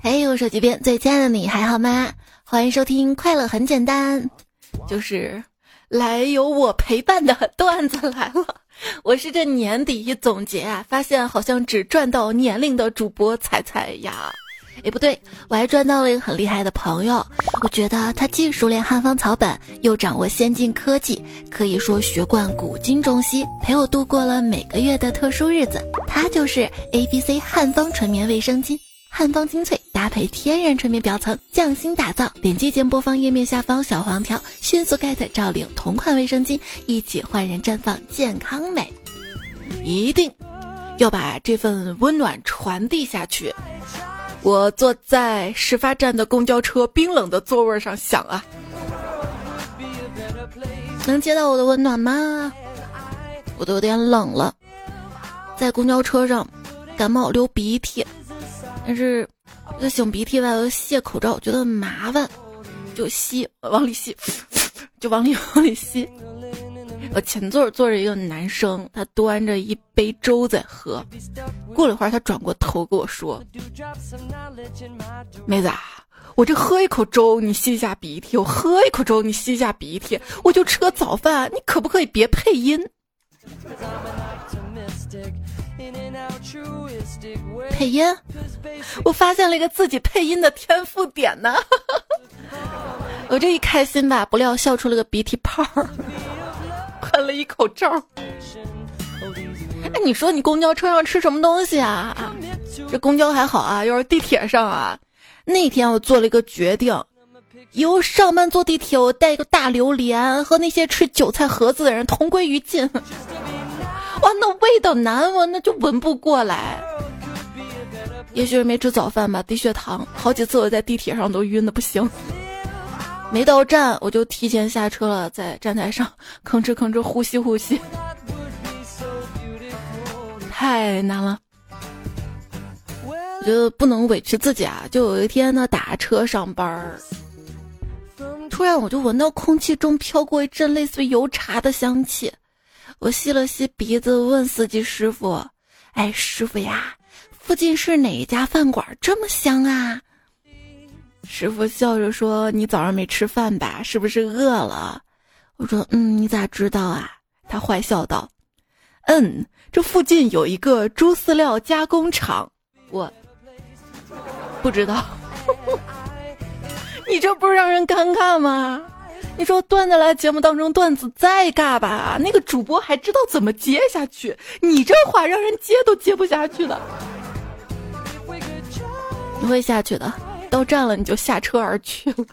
嘿，我手机边最亲爱的你还好吗？欢迎收听《快乐很简单》，就是来有我陪伴的段子来了。我是这年底一总结啊，发现好像只赚到年龄的主播彩彩呀。哎，不对，我还赚到了一个很厉害的朋友。我觉得他既熟练汉方草本，又掌握先进科技，可以说学贯古今中西，陪我度过了每个月的特殊日子。他就是 A B C 汉方纯棉卫生巾，汉方精粹搭配天然纯棉表层，匠心打造。点击节目播放页面下方小黄条，迅速 get 赵领同款卫生巾，一起焕然绽放健康美。一定要把这份温暖传递下去。我坐在始发站的公交车冰冷的座位上想啊，能接到我的温暖吗？我都有点冷了，在公交车上感冒流鼻涕，但是在擤鼻涕吧又卸口罩，觉得麻烦，就吸往里吸，就往里 往里吸。我前座坐着一个男生，他端着一杯粥在喝。过了一会儿，他转过头跟我说：“妹子，我这喝一口粥，你吸一下鼻涕；我喝一口粥，你吸一下鼻涕。我就吃个早饭，你可不可以别配音？配音？我发现了一个自己配音的天赋点呢！我这一开心吧，不料笑出了个鼻涕泡。”喷了一口罩。哎，你说你公交车上吃什么东西啊？这公交还好啊，要是地铁上啊，那天我做了一个决定，以后上班坐地铁，我带一个大榴莲，和那些吃韭菜盒子的人同归于尽。哇，那味道难闻，那就闻不过来。也许是没吃早饭吧，低血糖，好几次我在地铁上都晕的不行。没到站，我就提前下车了，在站台上吭哧吭哧呼吸呼吸，太难了。我觉得不能委屈自己啊！就有一天呢，打车上班儿，突然我就闻到空气中飘过一阵类似于油茶的香气，我吸了吸鼻子，问司机师傅：“哎，师傅呀，附近是哪一家饭馆这么香啊？”师傅笑着说：“你早上没吃饭吧？是不是饿了？”我说：“嗯，你咋知道啊？”他坏笑道：“嗯，这附近有一个猪饲料加工厂。”我不知道，你这不是让人尴尬吗？你说段子来节目当中段子再尬吧，那个主播还知道怎么接下去，你这话让人接都接不下去的。你会下去的。到站了你就下车而去了。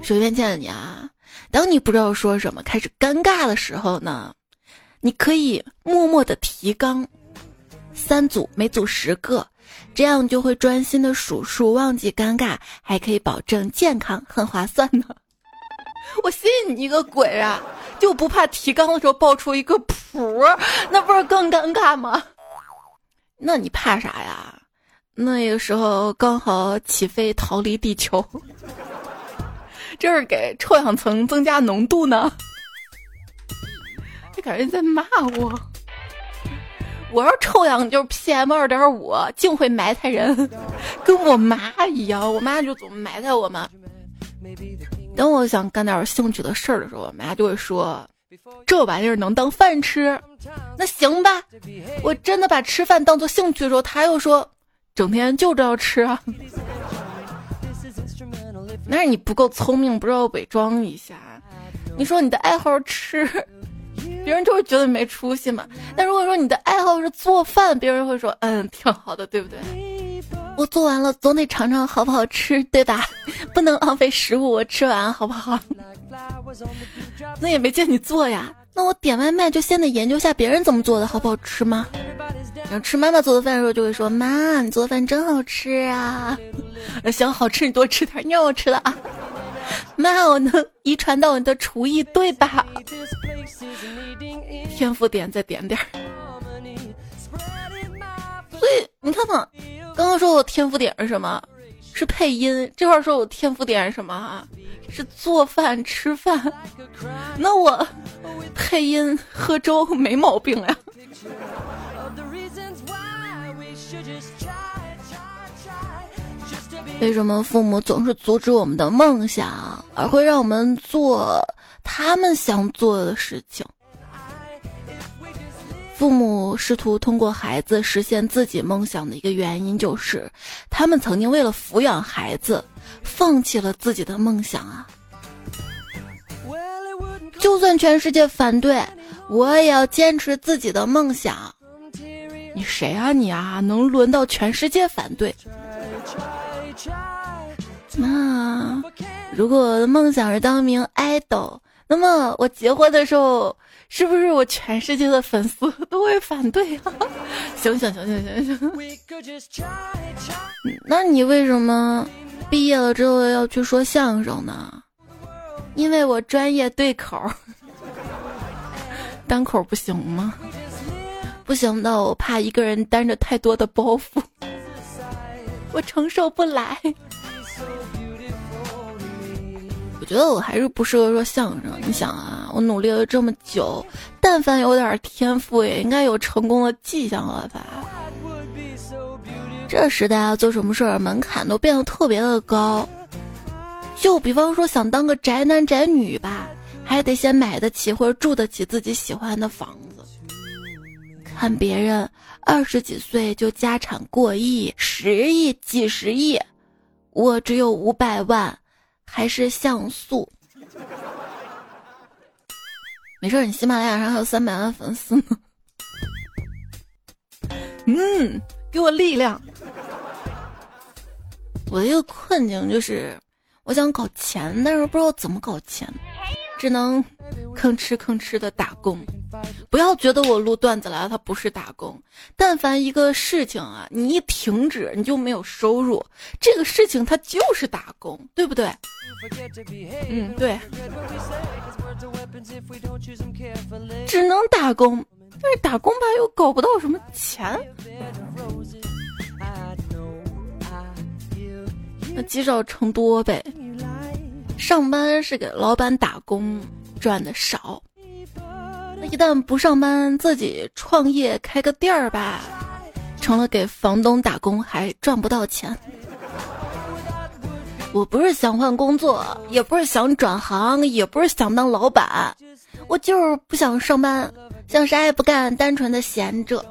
首先，见你啊，当你不知道说什么开始尴尬的时候呢，你可以默默的提纲，三组每组十个，这样就会专心的数数，忘记尴尬，还可以保证健康，很划算呢。我信你个鬼啊！就不怕提纲的时候爆出一个谱，那不是更尴尬吗？那你怕啥呀？那个时候刚好起飞逃离地球，这是给臭氧层增加浓度呢。就感觉在骂我。我要臭氧就是 PM 二点五，净会埋汰人，跟我妈一样。我妈就总埋汰我嘛。等我想干点兴趣的事儿的时候，我妈就会说：“这玩意儿能当饭吃？那行吧。”我真的把吃饭当做兴趣的时候，他又说。整天就知道吃啊，那是你不够聪明，不知道伪装一下。你说你的爱好吃，别人就会觉得没出息嘛。但如果说你的爱好是做饭，别人会说嗯挺好的，对不对？我做完了总得尝尝好不好吃，对吧？不能浪费食物，我吃完好不好？那也没见你做呀。那我点外卖就先得研究下别人怎么做的好不好吃吗？然后吃妈妈做的饭的时候，就会说：“妈，你做的饭真好吃啊！”行，好吃你多吃点，你让我吃的啊！妈，我能遗传到你的厨艺，对吧？天赋点再点点。所以你看嘛，刚刚说我天赋点是什么？是配音。这会儿说我天赋点是什么？是做饭吃饭。那我配音喝粥没毛病呀。为什么父母总是阻止我们的梦想，而会让我们做他们想做的事情？父母试图通过孩子实现自己梦想的一个原因，就是他们曾经为了抚养孩子，放弃了自己的梦想啊！就算全世界反对，我也要坚持自己的梦想。你谁啊你啊？能轮到全世界反对？那如果我的梦想是当名 idol，那么我结婚的时候，是不是我全世界的粉丝 都会反对啊？行行行行行行。那你为什么毕业了之后要去说相声呢？因为我专业对口，单口不行吗？不行的，我怕一个人担着太多的包袱，我承受不来。我觉得我还是不适合说相声。你想啊，我努力了这么久，但凡有点天赋，也应该有成功的迹象了吧？这时代啊，做什么事儿门槛都变得特别的高。就比方说，想当个宅男宅女吧，还得先买得起或者住得起自己喜欢的房子。看别人二十几岁就家产过亿、十亿、几十亿，我只有五百万。还是像素，没事，你喜马拉雅上还有三百万粉丝呢。嗯，给我力量。我的一个困境就是，我想搞钱，但是不知道怎么搞钱，只能吭哧吭哧的打工。不要觉得我录段子来了，它不是打工。但凡一个事情啊，你一停止，你就没有收入，这个事情它就是打工，对不对？嗯，对。只能打工，但是打工吧又搞不到什么钱。那积少成多呗。上班是给老板打工，赚的少。那一旦不上班，自己创业开个店儿吧，成了给房东打工，还赚不到钱。我不是想换工作，也不是想转行，也不是想当老板，我就是不想上班，想啥也不干，单纯的闲着。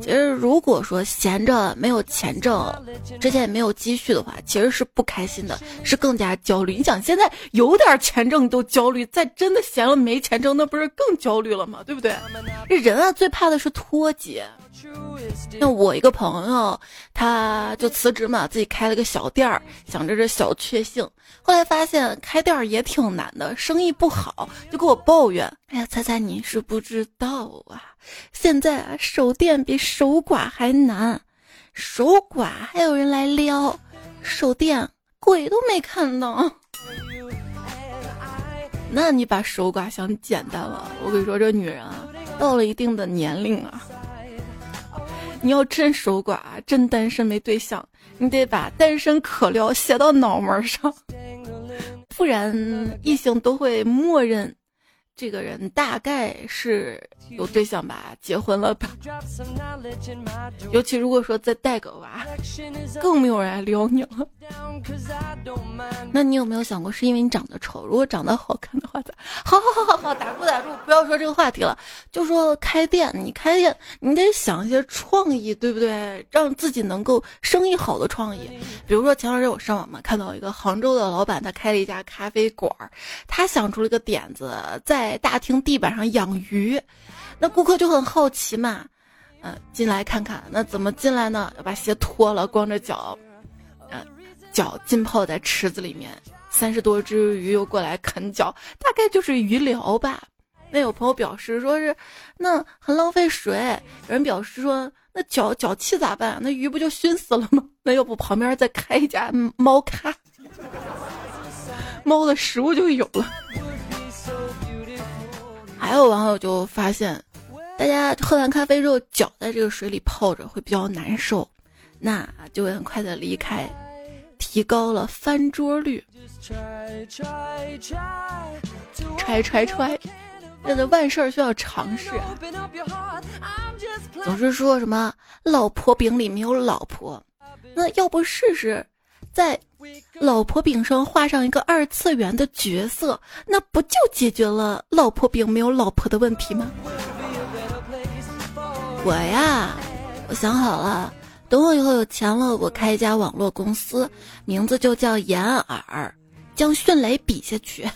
其实，如果说闲着没有钱挣，之前也没有积蓄的话，其实是不开心的，是更加焦虑。你想，现在有点钱挣都焦虑，再真的闲了没钱挣，那不是更焦虑了吗？对不对？这人啊，最怕的是脱节。那我一个朋友，他就辞职嘛，自己开了个小店儿，想着这小确幸。后来发现开店儿也挺难的，生意不好，就跟我抱怨。哎呀，猜猜你是不知道啊，现在啊，守店比守寡还难，守寡还有人来撩，守店鬼都没看到。那你把守寡想简单了，我跟你说，这女人啊，到了一定的年龄啊。你要真守寡，真单身没对象，你得把单身可撩写到脑门上，不然异性都会默认。这个人大概是有对象吧，结婚了吧？尤其如果说再带个娃，更没有人来撩你了。那你有没有想过，是因为你长得丑？如果长得好看的话，咋？好好好好好，打住打住，不要说这个话题了。就说开店，你开店，你得想一些创意，对不对？让自己能够生意好的创意。比如说前两天我上网嘛，看到一个杭州的老板，他开了一家咖啡馆，他想出了一个点子，在在大厅地板上养鱼，那顾客就很好奇嘛，嗯，进来看看，那怎么进来呢？要把鞋脱了，光着脚，嗯，脚浸泡在池子里面，三十多只鱼又过来啃脚，大概就是鱼疗吧。那有朋友表示说是，那很浪费水。有人表示说，那脚脚气咋办？那鱼不就熏死了吗？那要不旁边再开一家猫咖，猫的食物就有了。还有网友就发现，大家喝完咖啡之后，脚在这个水里泡着会比较难受，那就会很快的离开，提高了翻桌率。踹踹踹，这的万事儿需要尝试。总是说什么老婆饼里没有老婆，那要不试试，在老婆饼上画上一个二次元的角色，那不就解决了老婆饼没有老婆的问题吗？我呀，我想好了，等我以后有钱了，我开一家网络公司，名字就叫掩耳，将迅雷比下去。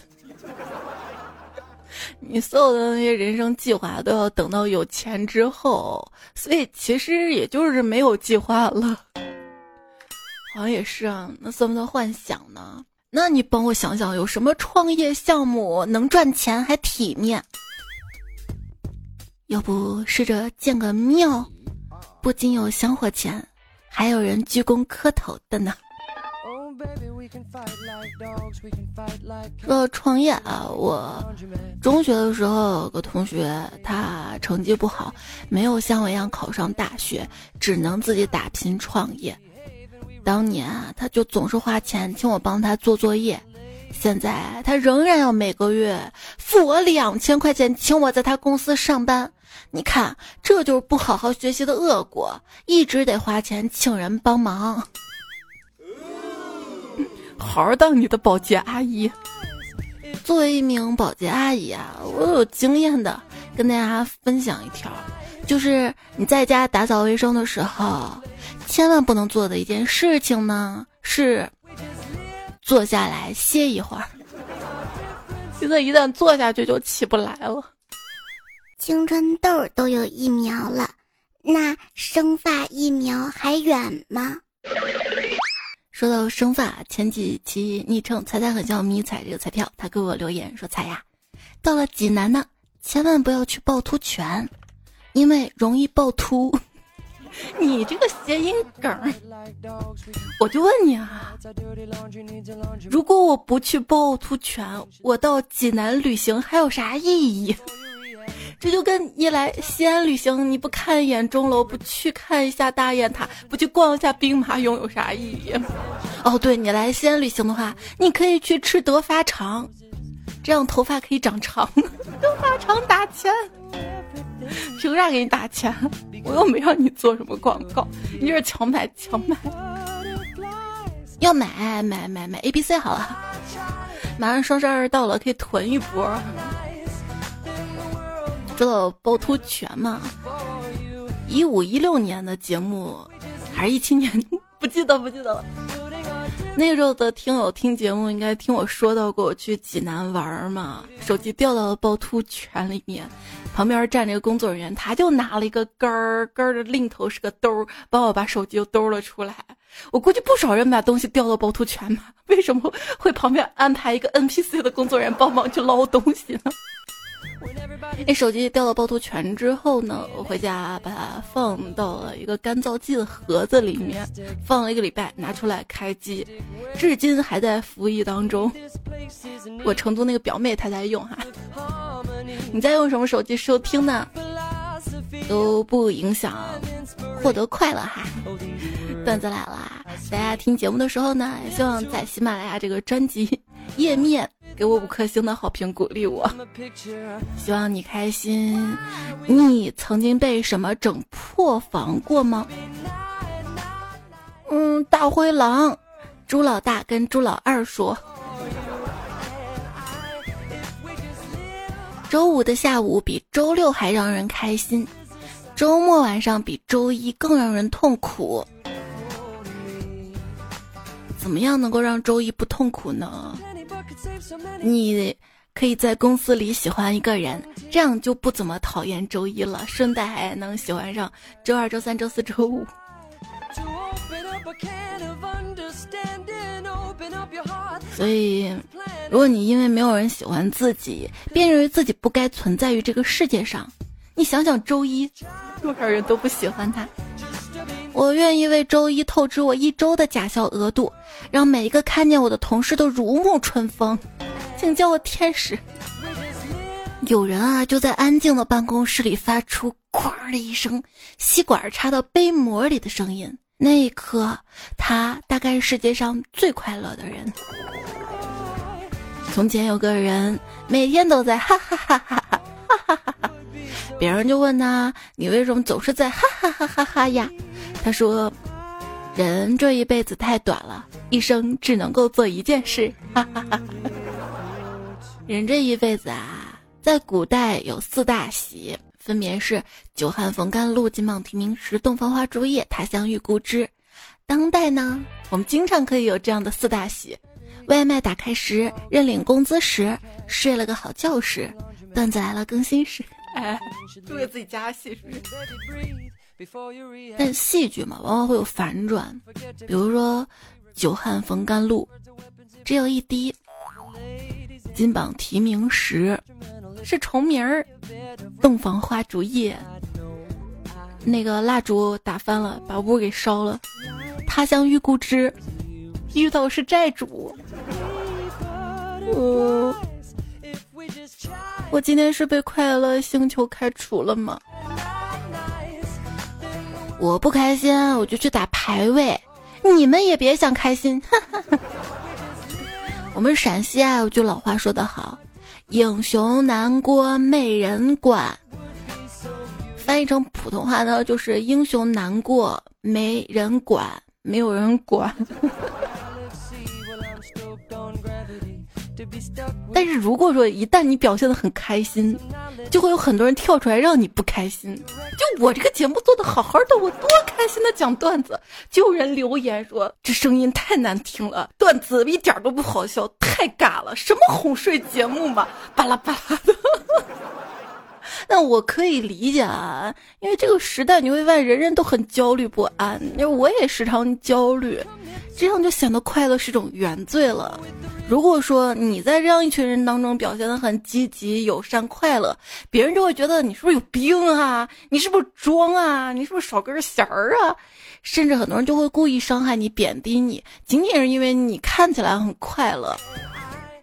你所有的那些人生计划都要等到有钱之后，所以其实也就是没有计划了。好像也是啊，那算不算幻想呢？那你帮我想想，有什么创业项目能赚钱还体面？要不试着建个庙，不仅有香火钱，还有人鞠躬磕头的呢。说到创业啊，我中学的时候有个同学，他成绩不好，没有像我一样考上大学，只能自己打拼创业。当年啊，他就总是花钱请我帮他做作业，现在他仍然要每个月付我两千块钱，请我在他公司上班。你看，这就是不好好学习的恶果，一直得花钱请人帮忙。好好当你的保洁阿姨。作为一名保洁阿姨啊，我有经验的跟大家分享一条，就是你在家打扫卫生的时候，千万不能做的一件事情呢，是坐下来歇一会儿。现在一旦坐下去就起不来了。青春痘都有疫苗了，那生发疫苗还远吗？说到生发，前几期昵称“彩彩很像迷彩”这个彩票，他给我留言说：“彩呀，到了济南呢，千万不要去趵突泉，因为容易趵突。” 你这个谐音梗，我就问你啊，如果我不去趵突泉，我到济南旅行还有啥意义？这就跟你来西安旅行，你不看一眼钟楼，不去看一下大雁塔，不去逛一下兵马俑，有啥意义？哦，对你来西安旅行的话，你可以去吃德发肠，这样头发可以长长。头发长打钱，凭啥给你打钱？我又没让你做什么广告，你这是强买强卖。要买买买买 A B C 好了，马上双十二到了，可以囤一波。知道趵突泉吗，一五一六年的节目，还是一七年，不记得不记得了。那时候的听友听节目，应该听我说到过，我去济南玩嘛，手机掉到了趵突泉里面，旁边站着一个工作人员，他就拿了一个杆儿，杆儿的另一头是个兜，帮我把手机又兜了出来。我估计不少人把东西掉到趵突泉吧？为什么会旁边安排一个 NPC 的工作人员帮忙去捞东西呢？那手机掉到趵突泉之后呢？我回家把它放到了一个干燥剂的盒子里面，放了一个礼拜，拿出来开机，至今还在服役当中。我成都那个表妹她在用哈，你在用什么手机收听呢？都不影响获得快乐哈。段子来了，大家听节目的时候呢，希望在喜马拉雅这个专辑页面。给我五颗星的好评鼓励我，希望你开心。你曾经被什么整破防过吗？嗯，大灰狼，猪老大跟猪老二说，周五的下午比周六还让人开心，周末晚上比周一更让人痛苦。怎么样能够让周一不痛苦呢？你可以在公司里喜欢一个人，这样就不怎么讨厌周一了，顺带还能喜欢上周二、周三、周四周五。所以，如果你因为没有人喜欢自己，便认为自己不该存在于这个世界上，你想想周一，多少人都不喜欢他。我愿意为周一透支我一周的假笑额度，让每一个看见我的同事都如沐春风，请叫我天使。有人啊，就在安静的办公室里发出“哐”的一声，吸管插到杯膜里的声音。那一刻，他大概是世界上最快乐的人。从前有个人，每天都在哈哈哈哈哈哈哈哈，别人就问他：“你为什么总是在哈哈哈哈哈呀？”他说：“人这一辈子太短了，一生只能够做一件事。哈哈哈哈。人这一辈子啊，在古代有四大喜，分别是久旱逢甘露、金榜题名时、洞房花烛夜、他乡遇故知。当代呢，我们经常可以有这样的四大喜：外卖打开时、认领工资时、睡了个好觉时、段子来了更新时。哎，都给自己加戏是不是？但戏剧嘛，往往会有反转，比如说“久旱逢甘露”，只有一滴；“金榜题名时”是重名儿，“洞房花烛夜”那个蜡烛打翻了，把屋给烧了；“他乡遇故知”遇到是债主。我我今天是被快乐星球开除了吗？我不开心，我就去打排位。你们也别想开心。我们陕西啊，有句老话说得好：“英雄难过没人管。”翻译成普通话呢，就是“英雄难过没人管，没有人管。”但是如果说一旦你表现的很开心，就会有很多人跳出来让你不开心。就我这个节目做的好好的，我多开心的讲段子，就有人留言说这声音太难听了，段子一点都不好笑，太尬了，什么哄睡节目嘛，巴拉巴拉的。那我可以理解啊，因为这个时代你会发现人人都很焦虑不安，因为我也时常焦虑，这样就显得快乐是种原罪了。如果说你在这样一群人当中表现的很积极、友善、快乐，别人就会觉得你是不是有病啊？你是不是装啊？你是不是少根弦儿啊？甚至很多人就会故意伤害你、贬低你，仅仅是因为你看起来很快乐。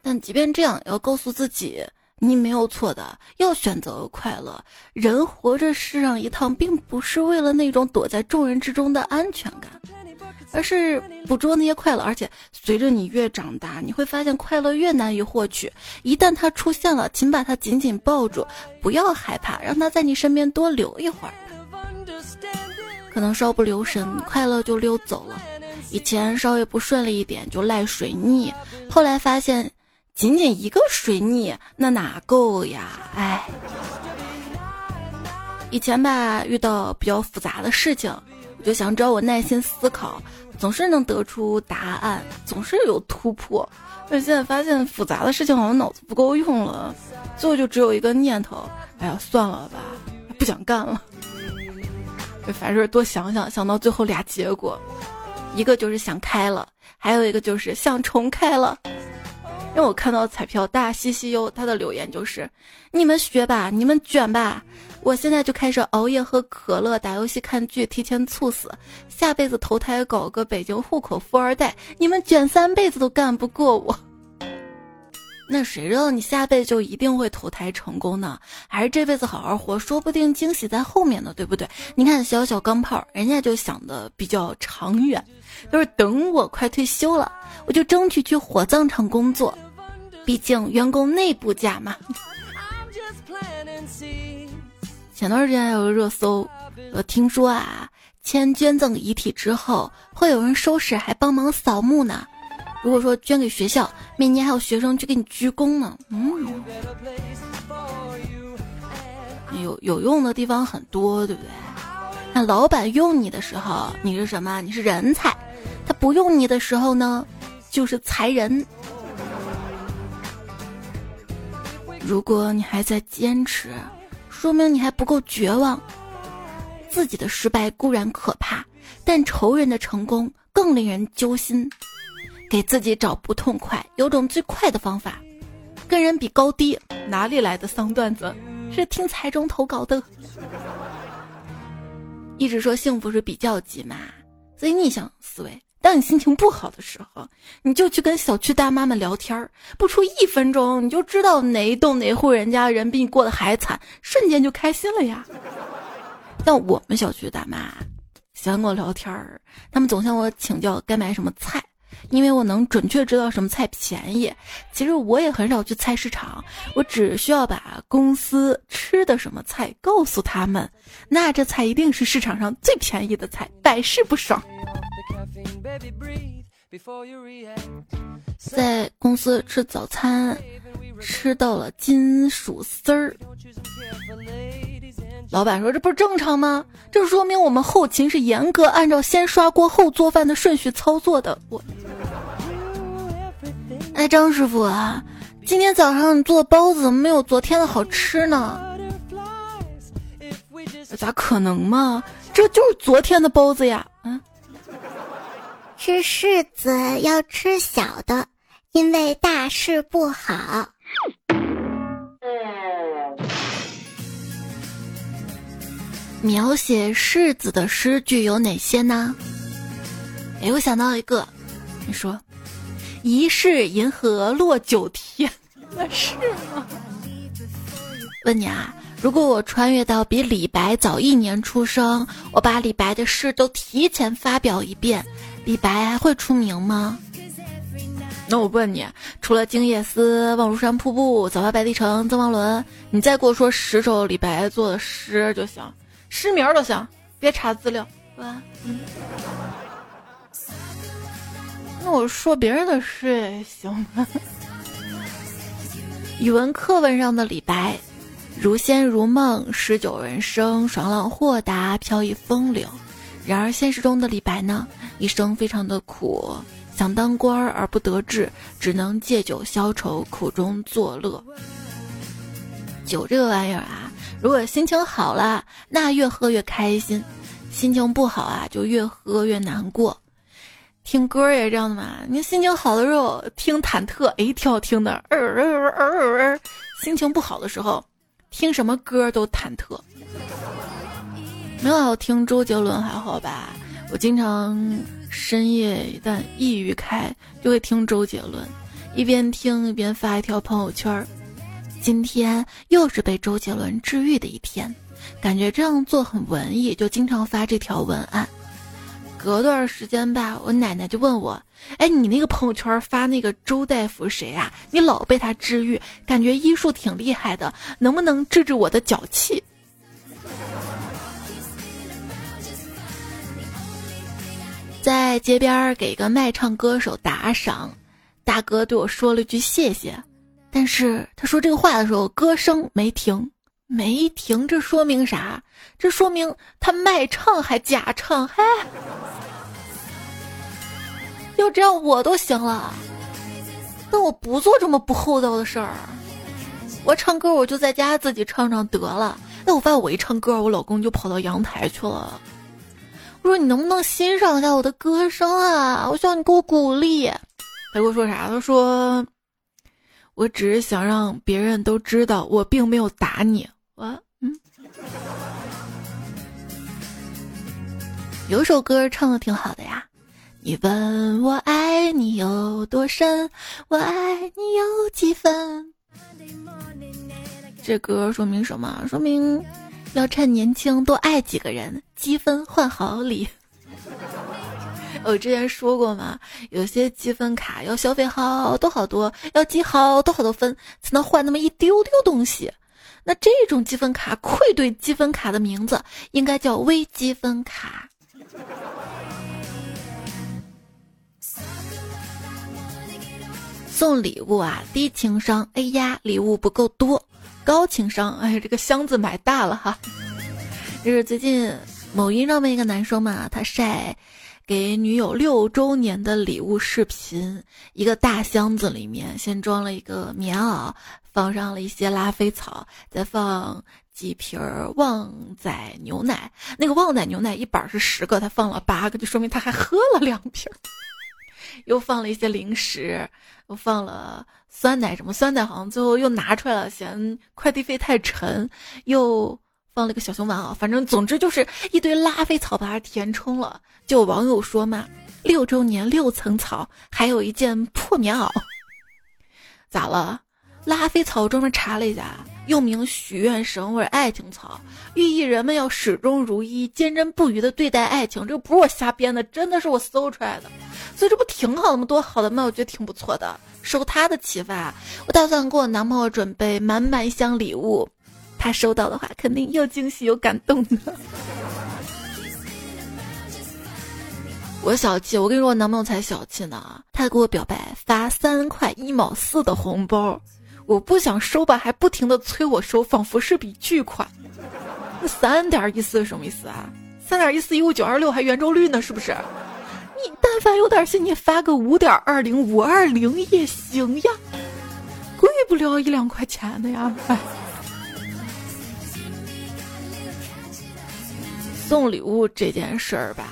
但即便这样，要告诉自己，你没有错的，要选择快乐。人活着世上一趟，并不是为了那种躲在众人之中的安全感。而是捕捉那些快乐，而且随着你越长大，你会发现快乐越难以获取。一旦它出现了，请把它紧紧抱住，不要害怕，让它在你身边多留一会儿。可能稍不留神，快乐就溜走了。以前稍微不顺利一点就赖水逆，后来发现仅仅一个水逆那哪够呀？哎，以前吧遇到比较复杂的事情，就想只要我耐心思考。总是能得出答案，总是有突破。但现在发现复杂的事情好像脑子不够用了，最后就只有一个念头：哎呀，算了吧，不想干了。凡事多想想，想到最后俩结果，一个就是想开了，还有一个就是想重开了。因为我看到彩票大西西优他的留言就是：“你们学吧，你们卷吧。”我现在就开始熬夜喝可乐、打游戏、看剧，提前猝死，下辈子投胎搞个北京户口富二代。你们卷三辈子都干不过我，那谁知道你下辈子就一定会投胎成功呢？还是这辈子好好活，说不定惊喜在后面呢，对不对？你看小小钢炮，人家就想的比较长远，就是等我快退休了，我就争取去火葬场工作，毕竟员工内部价嘛。前段时间有个热搜，我听说啊，签捐赠遗体之后会有人收拾，还帮忙扫墓呢。如果说捐给学校，每年还有学生去给你鞠躬呢。嗯，有有用的地方很多，对不对？那老板用你的时候，你是什么？你是人才。他不用你的时候呢，就是才人。如果你还在坚持。说明你还不够绝望。自己的失败固然可怕，但仇人的成功更令人揪心。给自己找不痛快，有种最快的方法，跟人比高低。哪里来的丧段子？是听财中投稿的。一直说幸福是比较级嘛，所以逆向思维。当你心情不好的时候，你就去跟小区大妈们聊天儿，不出一分钟，你就知道哪一栋哪户人家人比你过得还惨，瞬间就开心了呀。但我们小区大妈喜欢跟我聊天儿，他们总向我请教该买什么菜，因为我能准确知道什么菜便宜。其实我也很少去菜市场，我只需要把公司吃的什么菜告诉他们，那这菜一定是市场上最便宜的菜，百试不爽。在公司吃早餐，吃到了金属丝儿。老板说：“这不是正常吗？这说明我们后勤是严格按照先刷锅后做饭的顺序操作的。”我，哎，张师傅啊，今天早上你做的包子怎么没有昨天的好吃呢？咋可能嘛？这就是昨天的包子呀！吃柿子要吃小的，因为大事不好。描写柿子的诗句有哪些呢？哎，我想到一个，你说“疑是银河落九天”，是吗？问你啊，如果我穿越到比李白早一年出生，我把李白的诗都提前发表一遍，李白还会出名吗？那我问你，除了《静夜思》《望庐山瀑布》《早发白帝城》《赠汪伦》，你再给我说十首李白做的诗就行。诗名都行，别查资料？嗯。那我说别人的诗也行吗？语文课文上的李白，如仙如梦，诗酒人生，爽朗豁达，飘逸风流。然而现实中的李白呢，一生非常的苦，想当官而不得志，只能借酒消愁，苦中作乐。酒这个玩意儿啊。如果心情好了，那越喝越开心；心情不好啊，就越喝越难过。听歌也这样的嘛？你心情好的时候听忐忑，哎，挺好听的呃呃呃呃；心情不好的时候，听什么歌都忐忑。没有听周杰伦还好吧？我经常深夜一旦抑郁开，就会听周杰伦，一边听一边发一条朋友圈儿。今天又是被周杰伦治愈的一天，感觉这样做很文艺，就经常发这条文案。隔段时间吧，我奶奶就问我：“哎，你那个朋友圈发那个周大夫谁啊？你老被他治愈，感觉医术挺厉害的，能不能治治我的脚气？”在街边给一个卖唱歌手打赏，大哥对我说了句谢谢。但是他说这个话的时候，歌声没停，没停，这说明啥？这说明他卖唱还假唱，嗨！要这样我都行了，那我不做这么不厚道的事儿。我唱歌我就在家自己唱唱得了。那我发现我一唱歌，我老公就跑到阳台去了。我说你能不能欣赏一下我的歌声啊？我需要你给我鼓励。他给我说啥？他说。我只是想让别人都知道，我并没有打你。我嗯，有首歌唱的挺好的呀。你问我爱你有多深，我爱你有几分？这歌说明什么？说明要趁年轻多爱几个人，积分换好礼。我之前说过嘛，有些积分卡要消费好多好多，要积好多好多分才能换那么一丢丢东西。那这种积分卡愧对积分卡的名字，应该叫微积分卡。送礼物啊，低情商，哎呀，礼物不够多；高情商，哎，这个箱子买大了哈。就是最近某音上面一个男生嘛，他晒。给女友六周年的礼物视频，一个大箱子里面先装了一个棉袄，放上了一些拉菲草，再放几瓶旺仔牛奶。那个旺仔牛奶一板是十个，他放了八个，就说明他还喝了两瓶。又放了一些零食，又放了酸奶，什么酸奶好像最后又拿出来了，嫌快递费太沉，又。放了个小熊玩偶，反正总之就是一堆拉菲草把它填充了。就网友说嘛，六周年六层草，还有一件破棉袄，咋了？拉菲草专门查了一下，又名许愿绳或者爱情草，寓意人们要始终如一、坚贞不渝的对待爱情。这不是我瞎编的，真的是我搜出来的。所以这不挺好的吗？多好的吗？我觉得挺不错的。受他的启发，我打算给我男朋友准备满满一箱礼物。他收到的话，肯定又惊喜又感动的。我小气，我跟你说，我男朋友才小气呢。他给我表白发三块一毛四的红包，我不想收吧，还不停的催我收，仿佛是笔巨款。那三点一四什么意思啊？三点一四一五九二六还圆周率呢，是不是？你但凡有点心，你发个五点二零五二零也行呀，贵不了一两块钱的呀。送礼物这件事儿吧。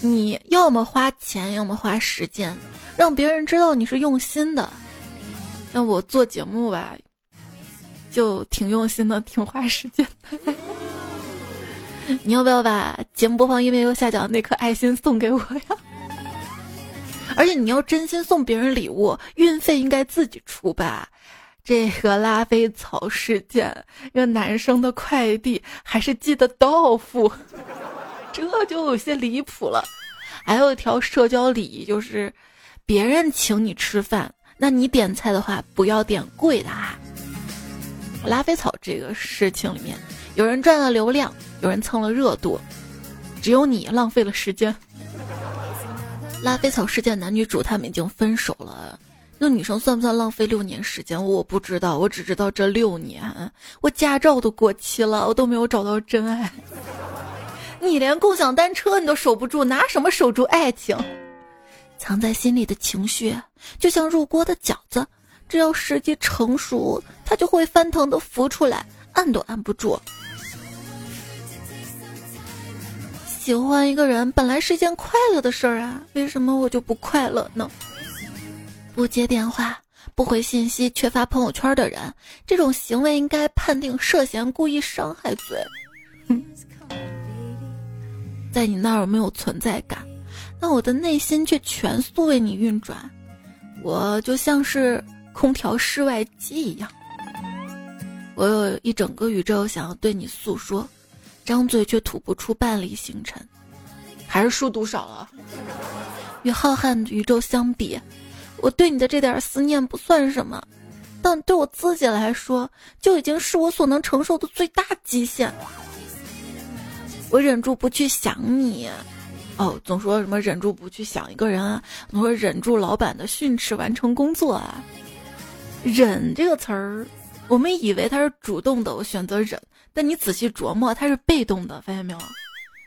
你要么花钱，要么花时间，让别人知道你是用心的。那我做节目吧，就挺用心的，挺花时间的。你要不要把节目播放页面右下角那颗爱心送给我呀？而且你要真心送别人礼物，运费应该自己出吧？这个拉菲草事件，一个男生的快递还是寄的到付。这就有些离谱了，还有一条社交礼仪就是，别人请你吃饭，那你点菜的话不要点贵的哈。拉菲草这个事情里面，有人赚了流量，有人蹭了热度，只有你浪费了时间。拉菲草事件男女主他们已经分手了，那女生算不算浪费六年时间？我不知道，我只知道这六年，我驾照都过期了，我都没有找到真爱。你连共享单车你都守不住，拿什么守住爱情？藏在心里的情绪就像入锅的饺子，只要时机成熟，它就会翻腾的浮出来，按都按不住。喜欢一个人本来是一件快乐的事儿啊，为什么我就不快乐呢？不接电话、不回信息、缺发朋友圈的人，这种行为应该判定涉嫌故意伤害罪。哼。在你那儿没有存在感，那我的内心却全速为你运转，我就像是空调室外机一样。我有一整个宇宙想要对你诉说，张嘴却吐不出半粒星辰，还是书读少了。与浩瀚宇宙相比，我对你的这点思念不算什么，但对我自己来说，就已经是我所能承受的最大极限。我忍住不去想你，哦，总说什么忍住不去想一个人啊？我说忍住老板的训斥，完成工作啊。忍这个词儿，我们以为他是主动的，我选择忍，但你仔细琢磨，他是被动的，发现没有？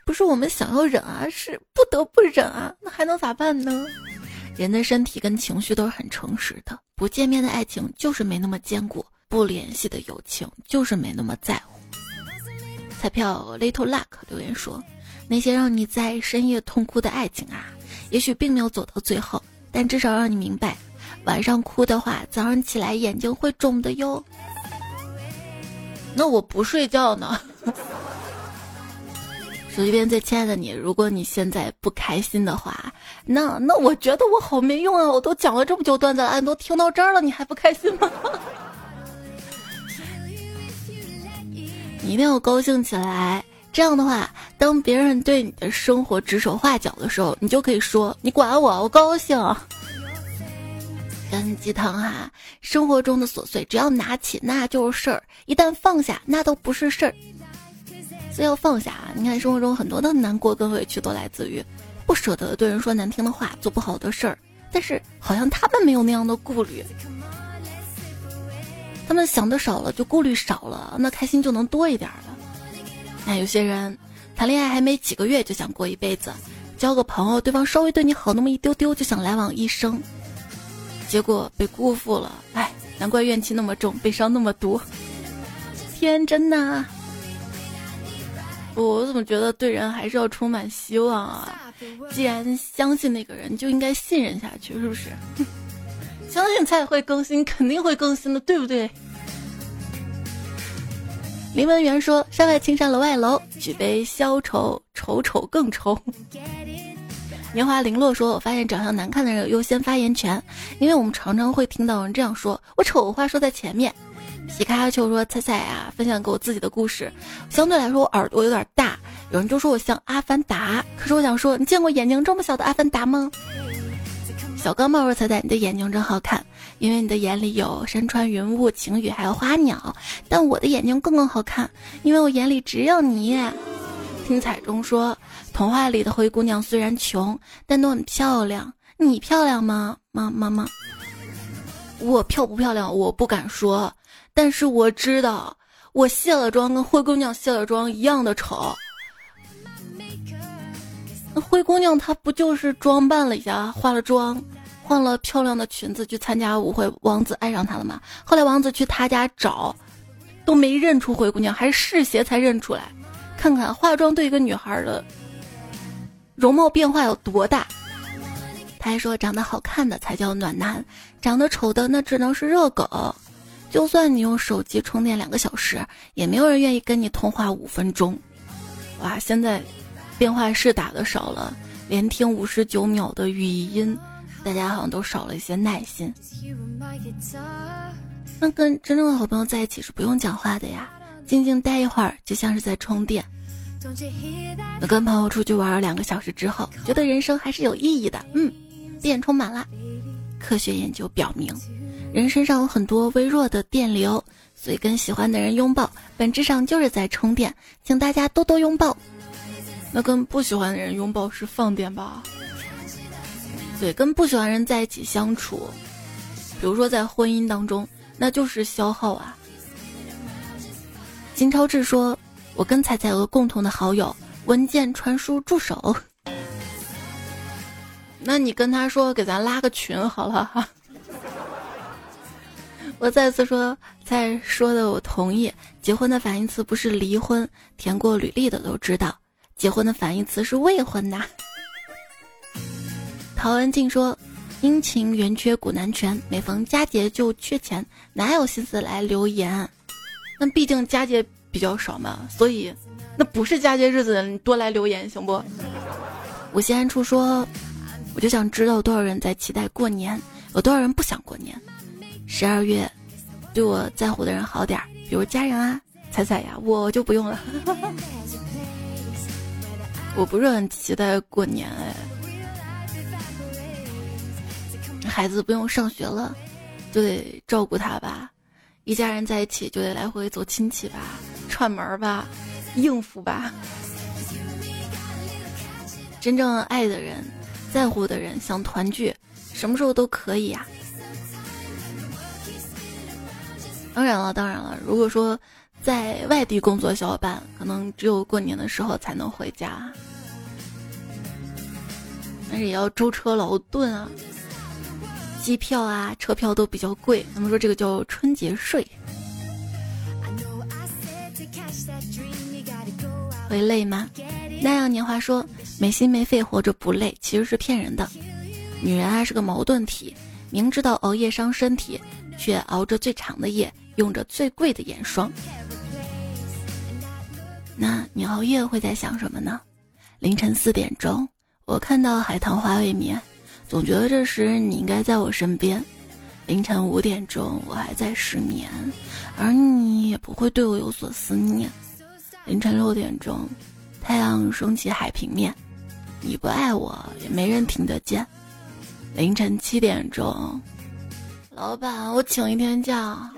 不是我们想要忍啊，是不得不忍啊，那还能咋办呢？人的身体跟情绪都是很诚实的，不见面的爱情就是没那么坚固，不联系的友情就是没那么在乎。彩票 Little Luck 留言说：“那些让你在深夜痛哭的爱情啊，也许并没有走到最后，但至少让你明白，晚上哭的话，早上起来眼睛会肿的哟。”那我不睡觉呢。手机边最亲爱的你，如果你现在不开心的话，那那我觉得我好没用啊！我都讲了这么久段子了，都听到这儿了，你还不开心吗？你一定要高兴起来，这样的话，当别人对你的生活指手画脚的时候，你就可以说：“你管我，我高兴。”干鸡汤哈，生活中的琐碎，只要拿起那就是事儿，一旦放下，那都不是事儿。所以要放下啊。你看，生活中很多的难过跟委屈都来自于不舍得对人说难听的话，做不好的事儿，但是好像他们没有那样的顾虑。他们想的少了，就顾虑少了，那开心就能多一点了。那有些人谈恋爱还没几个月就想过一辈子，交个朋友，对方稍微对你好那么一丢丢就想来往一生，结果被辜负了。哎，难怪怨气那么重，悲伤那么多。天真呐！我怎么觉得对人还是要充满希望啊？既然相信那个人，就应该信任下去，是不是？相信才会更新，肯定会更新的，对不对？林文元说：“山外青山楼外楼，举杯消愁，愁愁更愁。”年华零落说：“我发现长相难看的人有优先发言权，因为我们常常会听到人这样说：我丑话说在前面。”皮卡丘说：“菜菜啊，分享给我自己的故事，相对来说我耳朵有点大，有人就说我像阿凡达，可是我想说，你见过眼睛这么小的阿凡达吗？”小钢帽说：“彩彩，你的眼睛真好看，因为你的眼里有山川云雾、晴雨，还有花鸟。但我的眼睛更更好看，因为我眼里只有你。听彩中说，童话里的灰姑娘虽然穷，但都很漂亮。你漂亮吗？妈妈妈，我漂不漂亮？我不敢说，但是我知道，我卸了妆跟灰姑娘卸了妆一样的丑。那灰姑娘她不就是装扮了一下，化了妆，换了漂亮的裙子去参加舞会，王子爱上她了吗？后来王子去她家找，都没认出灰姑娘，还是试鞋才认出来。看看化妆对一个女孩的容貌变化有多大。他还说，长得好看的才叫暖男，长得丑的那只能是热狗。就算你用手机充电两个小时，也没有人愿意跟你通话五分钟。哇，现在电话是打的少了，连听五十九秒的语音，大家好像都少了一些耐心。那跟真正的好朋友在一起是不用讲话的呀，静静待一会儿就像是在充电。那跟朋友出去玩了两个小时之后，觉得人生还是有意义的，嗯。电充满了。科学研究表明，人身上有很多微弱的电流，所以跟喜欢的人拥抱，本质上就是在充电。请大家多多拥抱。那跟不喜欢的人拥抱是放电吧？对，跟不喜欢人在一起相处，比如说在婚姻当中，那就是消耗啊。金超志说：“我跟彩彩有个共同的好友，文件传输助手。”那你跟他说，给咱拉个群好了哈。我再次说，在说的我同意。结婚的反义词不是离婚，填过履历的都知道，结婚的反义词是未婚呐。陶文静说：“阴晴圆缺古难全，每逢佳节就缺钱，哪有心思来留言？那毕竟佳节比较少嘛，所以那不是佳节日子，你多来留言行不？”我先安处说。我就想知道多少人在期待过年，有多少人不想过年。十二月，对我在乎的人好点儿，比如家人啊、彩彩呀，我就不用了。我不是很期待过年哎，孩子不用上学了，就得照顾他吧，一家人在一起就得来回走亲戚吧、串门吧、应付吧。真正爱的人。在乎的人想团聚，什么时候都可以呀。当然了，当然了，如果说在外地工作小伙伴，可能只有过年的时候才能回家，但是也要舟车劳顿啊，机票啊、车票都比较贵。他们说这个叫春节税。会累吗？那样年华说。没心没肺活着不累，其实是骗人的。女人啊是个矛盾体，明知道熬夜伤身体，却熬着最长的夜，用着最贵的眼霜。那你熬夜会在想什么呢？凌晨四点钟，我看到海棠花未眠，总觉得这时你应该在我身边。凌晨五点钟，我还在失眠，而你也不会对我有所思念。凌晨六点钟，太阳升起海平面。你不爱我，也没人听得见。凌晨七点钟，老板，我请一天假。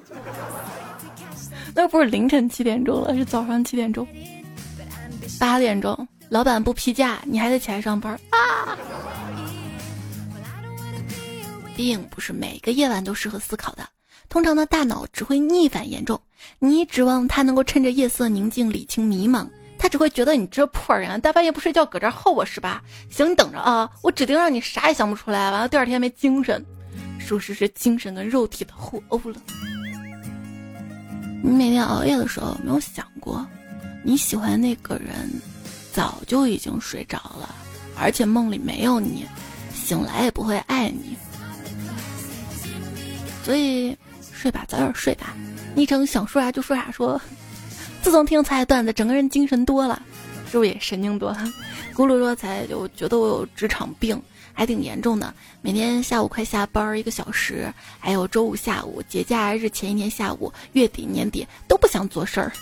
那不是凌晨七点钟了，是早上七点钟。八点钟，老板不批假，你还得起来上班啊！并不是每个夜晚都适合思考的，通常的大脑只会逆反严重。你指望他能够趁着夜色宁静理清迷茫？他只会觉得你这破人，大半夜不睡觉搁这耗我是吧？行，你等着啊，我指定让你啥也想不出来，完了第二天没精神，属实是精神跟肉体的互殴了。你每天熬夜的时候，没有想过你喜欢那个人早就已经睡着了，而且梦里没有你，醒来也不会爱你。所以睡吧，早点睡吧。昵称想说啥就说啥，说。自从听彩段子，整个人精神多了，是不是也神经多了？咕噜说彩就觉得我有职场病，还挺严重的。每天下午快下班一个小时，还有周五下午、节假日前一天下午、月底年底都不想做事儿。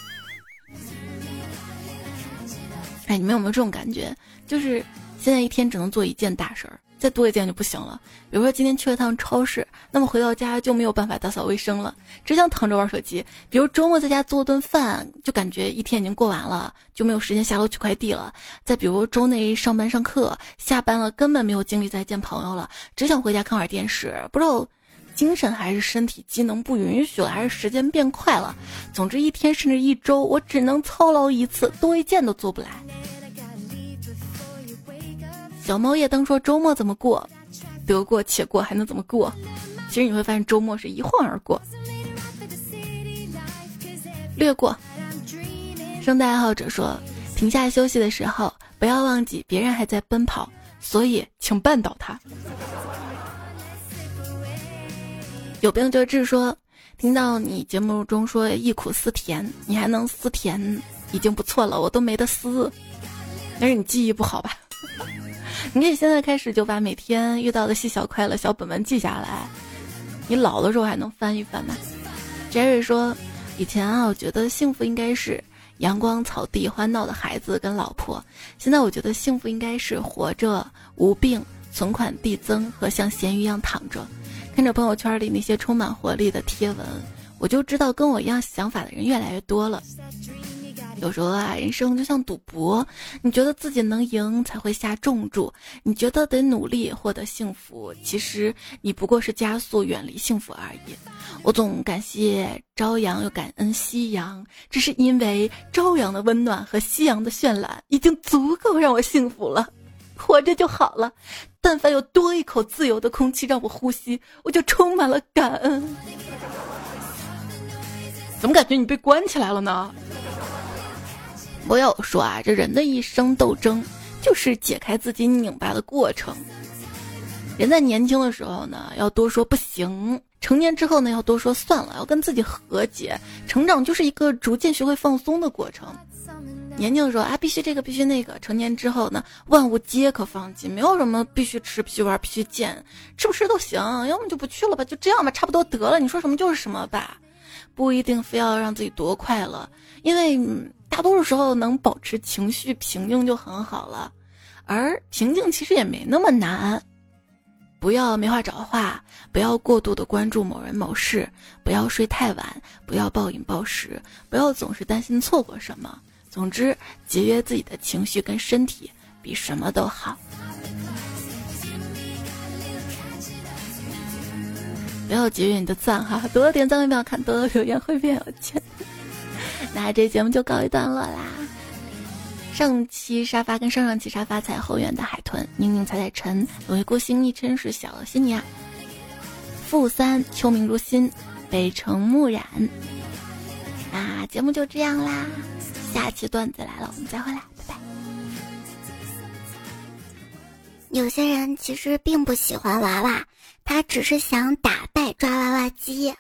哎，你们有没有这种感觉？就是现在一天只能做一件大事儿，再多一件就不行了。比如说今天去了趟超市，那么回到家就没有办法打扫卫生了，只想躺着玩手机。比如周末在家做顿饭，就感觉一天已经过完了，就没有时间下楼取快递了。再比如周内上班上课，下班了根本没有精力再见朋友了，只想回家看会儿电视。不知道精神还是身体机能不允许了，还是时间变快了。总之一天甚至一周，我只能操劳一次，多一件都做不来。小猫夜灯说：“周末怎么过？得过且过，还能怎么过？其实你会发现，周末是一晃而过。略过。生态爱好者说：停下休息的时候，不要忘记别人还在奔跑，所以请绊倒他。有病就治说：听到你节目中说忆苦思甜，你还能思甜，已经不错了，我都没得思。那是你记忆不好吧？”你可以现在开始就把每天遇到的细小快乐小本本记下来，你老的时候还能翻一翻呢。Jerry 说：“以前啊，我觉得幸福应该是阳光、草地、欢闹的孩子跟老婆。现在我觉得幸福应该是活着、无病、存款递增和像咸鱼一样躺着，看着朋友圈里那些充满活力的贴文，我就知道跟我一样想法的人越来越多了。”有时候啊，人生就像赌博，你觉得自己能赢才会下重注，你觉得得努力获得幸福，其实你不过是加速远离幸福而已。我总感谢朝阳，又感恩夕阳，只是因为朝阳的温暖和夕阳的绚烂已经足够让我幸福了，活着就好了。但凡有多一口自由的空气让我呼吸，我就充满了感恩。怎么感觉你被关起来了呢？我有说啊，这人的一生斗争，就是解开自己拧巴的过程。人在年轻的时候呢，要多说不行；成年之后呢，要多说算了，要跟自己和解。成长就是一个逐渐学会放松的过程。年轻的时候啊，必须这个，必须那个；成年之后呢，万物皆可放弃，没有什么必须吃、必须玩、必须见，吃不吃都行，要么就不去了吧，就这样吧，差不多得了。你说什么就是什么吧，不一定非要让自己多快乐，因为。大多数时候能保持情绪平静就很好了，而平静其实也没那么难。不要没话找话，不要过度的关注某人某事，不要睡太晚，不要暴饮暴食，不要总是担心错过什么。总之，节约自己的情绪跟身体比什么都好。不要节约你的赞哈，多了点赞会变好看，多了留言会变有钱。那这节目就告一段落啦。上期沙发跟上上期沙发彩后院的海豚宁宁彩彩晨龙回孤星昵称是小心尼亚，负三秋明如新北城木染。那节目就这样啦，下期段子来了，我们再回来，拜拜。有些人其实并不喜欢娃娃，他只是想打败抓娃娃机。